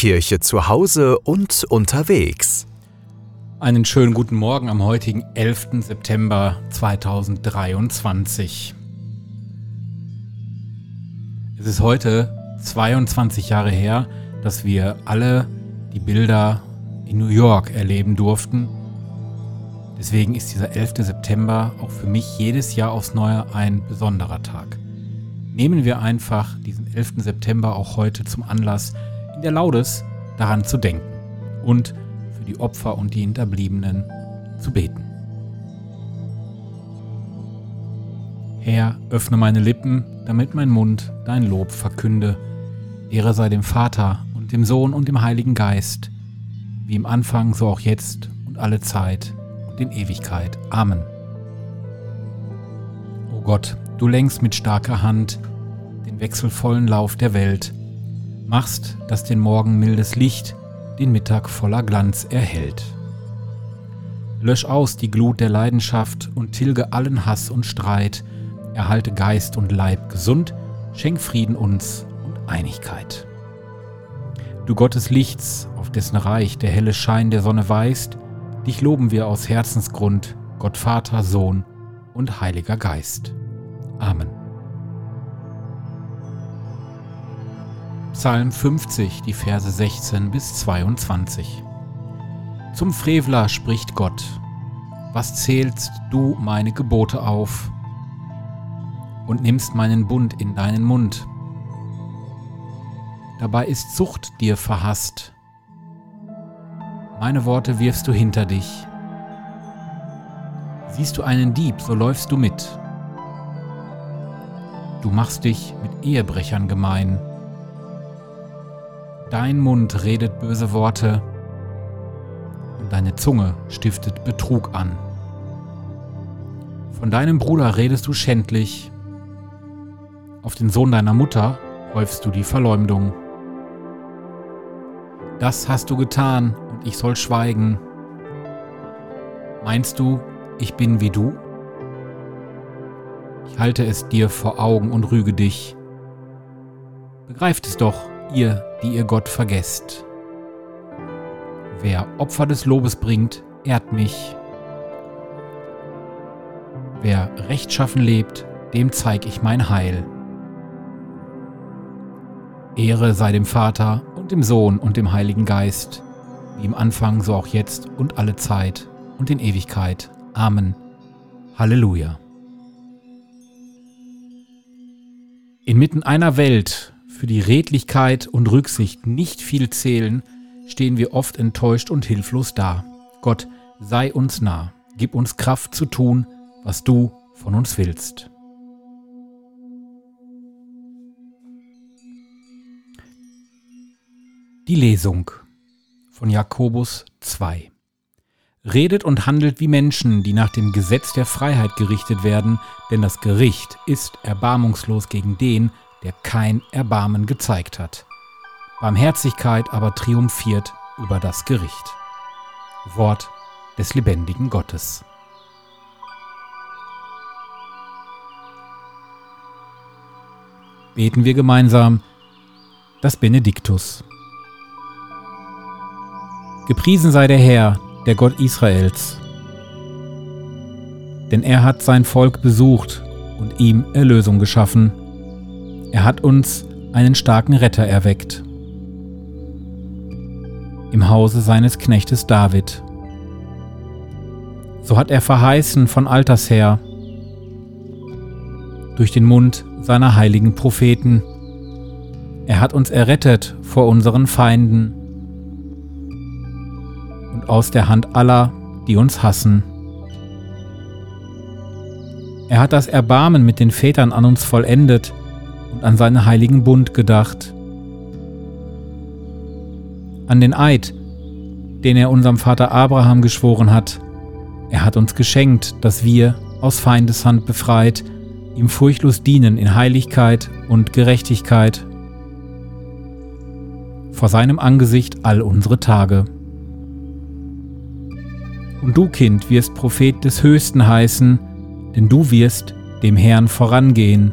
Kirche zu Hause und unterwegs. Einen schönen guten Morgen am heutigen 11. September 2023. Es ist heute 22 Jahre her, dass wir alle die Bilder in New York erleben durften. Deswegen ist dieser 11. September auch für mich jedes Jahr aufs Neue ein besonderer Tag. Nehmen wir einfach diesen 11. September auch heute zum Anlass, in der Laudes daran zu denken und für die Opfer und die Hinterbliebenen zu beten. Herr, öffne meine Lippen, damit mein Mund dein Lob verkünde. Ehre sei dem Vater und dem Sohn und dem Heiligen Geist, wie im Anfang, so auch jetzt und alle Zeit und in Ewigkeit. Amen. O Gott, du lenkst mit starker Hand den wechselvollen Lauf der Welt, machst, dass den Morgen mildes Licht den Mittag voller Glanz erhält. Lösch aus die Glut der Leidenschaft und tilge allen Hass und Streit, erhalte Geist und Leib gesund, schenk Frieden uns und Einigkeit. Du Gott des Lichts, auf dessen Reich der helle Schein der Sonne weist, dich loben wir aus Herzensgrund, Gott Vater, Sohn und Heiliger Geist. Amen. Psalm 50, die Verse 16 bis 22. Zum Frevler spricht Gott, was zählst du meine Gebote auf und nimmst meinen Bund in deinen Mund? Dabei ist Zucht dir verhasst. Meine Worte wirfst du hinter dich. Siehst du einen Dieb, so läufst du mit. Du machst dich mit Ehebrechern gemein. Dein Mund redet böse Worte und deine Zunge stiftet Betrug an. Von deinem Bruder redest du schändlich, auf den Sohn deiner Mutter häufst du die Verleumdung. Das hast du getan und ich soll schweigen. Meinst du, ich bin wie du? Ich halte es dir vor Augen und rüge dich. Begreift es doch, ihr, die ihr Gott vergesst. Wer Opfer des Lobes bringt, ehrt mich. Wer rechtschaffen lebt, dem zeig ich mein Heil. Ehre sei dem Vater und dem Sohn und dem Heiligen Geist, wie im Anfang, so auch jetzt und alle Zeit und in Ewigkeit. Amen. Halleluja. Inmitten einer Welt, für die Redlichkeit und Rücksicht nicht viel zählen, stehen wir oft enttäuscht und hilflos da. Gott, sei uns nah, gib uns Kraft zu tun, was du von uns willst. Die Lesung von Jakobus 2 Redet und handelt wie Menschen, die nach dem Gesetz der Freiheit gerichtet werden, denn das Gericht ist erbarmungslos gegen den, der kein Erbarmen gezeigt hat. Barmherzigkeit aber triumphiert über das Gericht. Wort des lebendigen Gottes. Beten wir gemeinsam das Benediktus. Gepriesen sei der Herr, der Gott Israels, denn er hat sein Volk besucht und ihm Erlösung geschaffen er hat uns einen starken Retter erweckt. Im Hause seines Knechtes David. So hat er verheißen von alters her, durch den Mund seiner heiligen Propheten. Er hat uns errettet vor unseren Feinden und aus der Hand aller, die uns hassen. Er hat das Erbarmen mit den Vätern an uns vollendet und an seinen heiligen Bund gedacht. An den Eid, den er unserem Vater Abraham geschworen hat. Er hat uns geschenkt, dass wir, aus Feindeshand befreit, ihm furchtlos dienen in Heiligkeit und Gerechtigkeit vor seinem Angesicht all unsere Tage. Und du, Kind, wirst Prophet des Höchsten heißen, denn du wirst dem Herrn vorangehen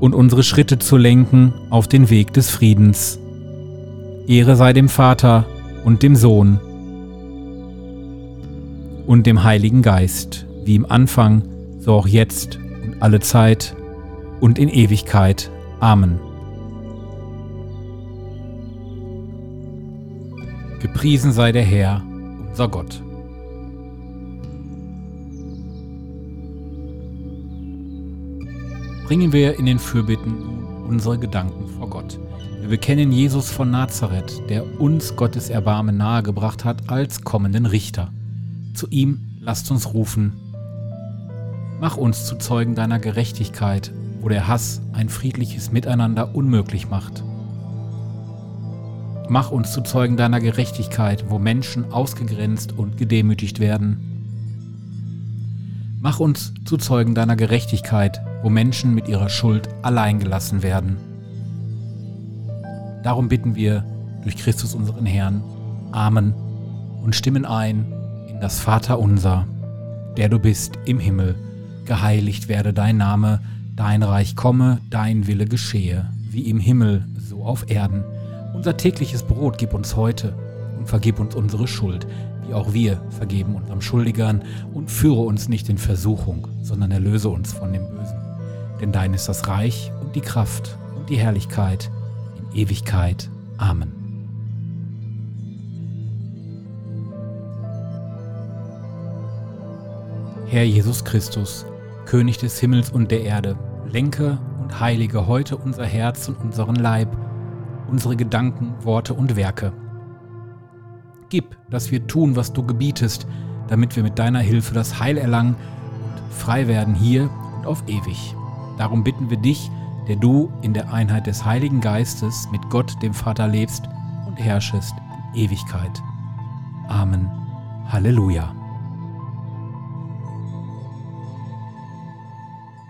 Und unsere Schritte zu lenken auf den Weg des Friedens. Ehre sei dem Vater und dem Sohn und dem Heiligen Geist, wie im Anfang, so auch jetzt und alle Zeit und in Ewigkeit. Amen. Gepriesen sei der Herr, unser Gott. Bringen wir in den Fürbitten unsere Gedanken vor Gott. Wir bekennen Jesus von Nazareth, der uns Gottes Erbarmen nahegebracht hat als kommenden Richter. Zu ihm lasst uns rufen. Mach uns zu Zeugen deiner Gerechtigkeit, wo der Hass ein friedliches Miteinander unmöglich macht. Mach uns zu Zeugen deiner Gerechtigkeit, wo Menschen ausgegrenzt und gedemütigt werden. Mach uns zu Zeugen deiner Gerechtigkeit, wo Menschen mit ihrer Schuld allein gelassen werden. Darum bitten wir durch Christus unseren Herrn. Amen. Und stimmen ein in das Vaterunser, der du bist im Himmel. Geheiligt werde dein Name, dein Reich komme, dein Wille geschehe, wie im Himmel, so auf Erden. Unser tägliches Brot gib uns heute und vergib uns unsere Schuld, wie auch wir vergeben unserem Schuldigern und führe uns nicht in Versuchung, sondern erlöse uns von dem Bösen. Denn dein ist das Reich und die Kraft und die Herrlichkeit in Ewigkeit. Amen. Herr Jesus Christus, König des Himmels und der Erde, lenke und heilige heute unser Herz und unseren Leib, unsere Gedanken, Worte und Werke. Gib, dass wir tun, was du gebietest, damit wir mit deiner Hilfe das Heil erlangen und frei werden hier und auf ewig. Darum bitten wir dich, der du in der Einheit des Heiligen Geistes mit Gott, dem Vater, lebst und herrschest in Ewigkeit. Amen. Halleluja.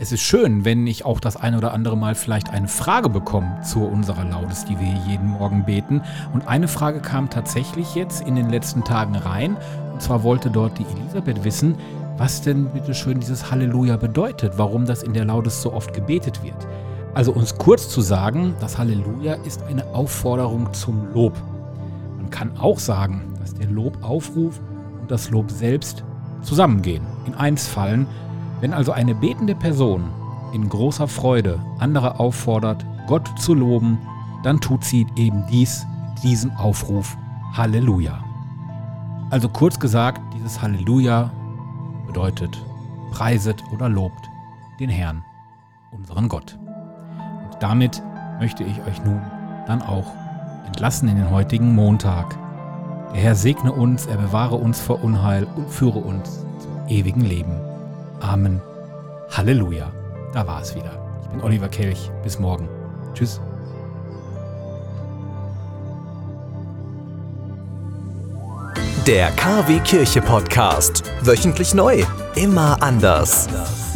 Es ist schön, wenn ich auch das ein oder andere Mal vielleicht eine Frage bekomme zu unserer Laudes, die wir jeden Morgen beten. Und eine Frage kam tatsächlich jetzt in den letzten Tagen rein. Und zwar wollte dort die Elisabeth wissen, was denn bitte schön dieses Halleluja bedeutet, warum das in der Laudes so oft gebetet wird. Also uns kurz zu sagen, das Halleluja ist eine Aufforderung zum Lob. Man kann auch sagen, dass der Lobaufruf und das Lob selbst zusammengehen, in eins fallen wenn also eine betende Person in großer Freude andere auffordert, Gott zu loben, dann tut sie eben dies mit diesem Aufruf Halleluja. Also kurz gesagt, dieses Halleluja bedeutet preiset oder lobt den Herrn, unseren Gott. Und damit möchte ich euch nun dann auch entlassen in den heutigen Montag. Der Herr segne uns, er bewahre uns vor Unheil und führe uns zum ewigen Leben. Amen. Halleluja. Da war es wieder. Ich bin Oliver Kelch. Bis morgen. Tschüss. Der KW Kirche Podcast. Wöchentlich neu. Immer anders.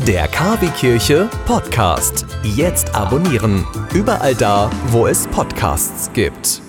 Der KW Kirche Podcast. Jetzt abonnieren. Überall da, wo es Podcasts gibt.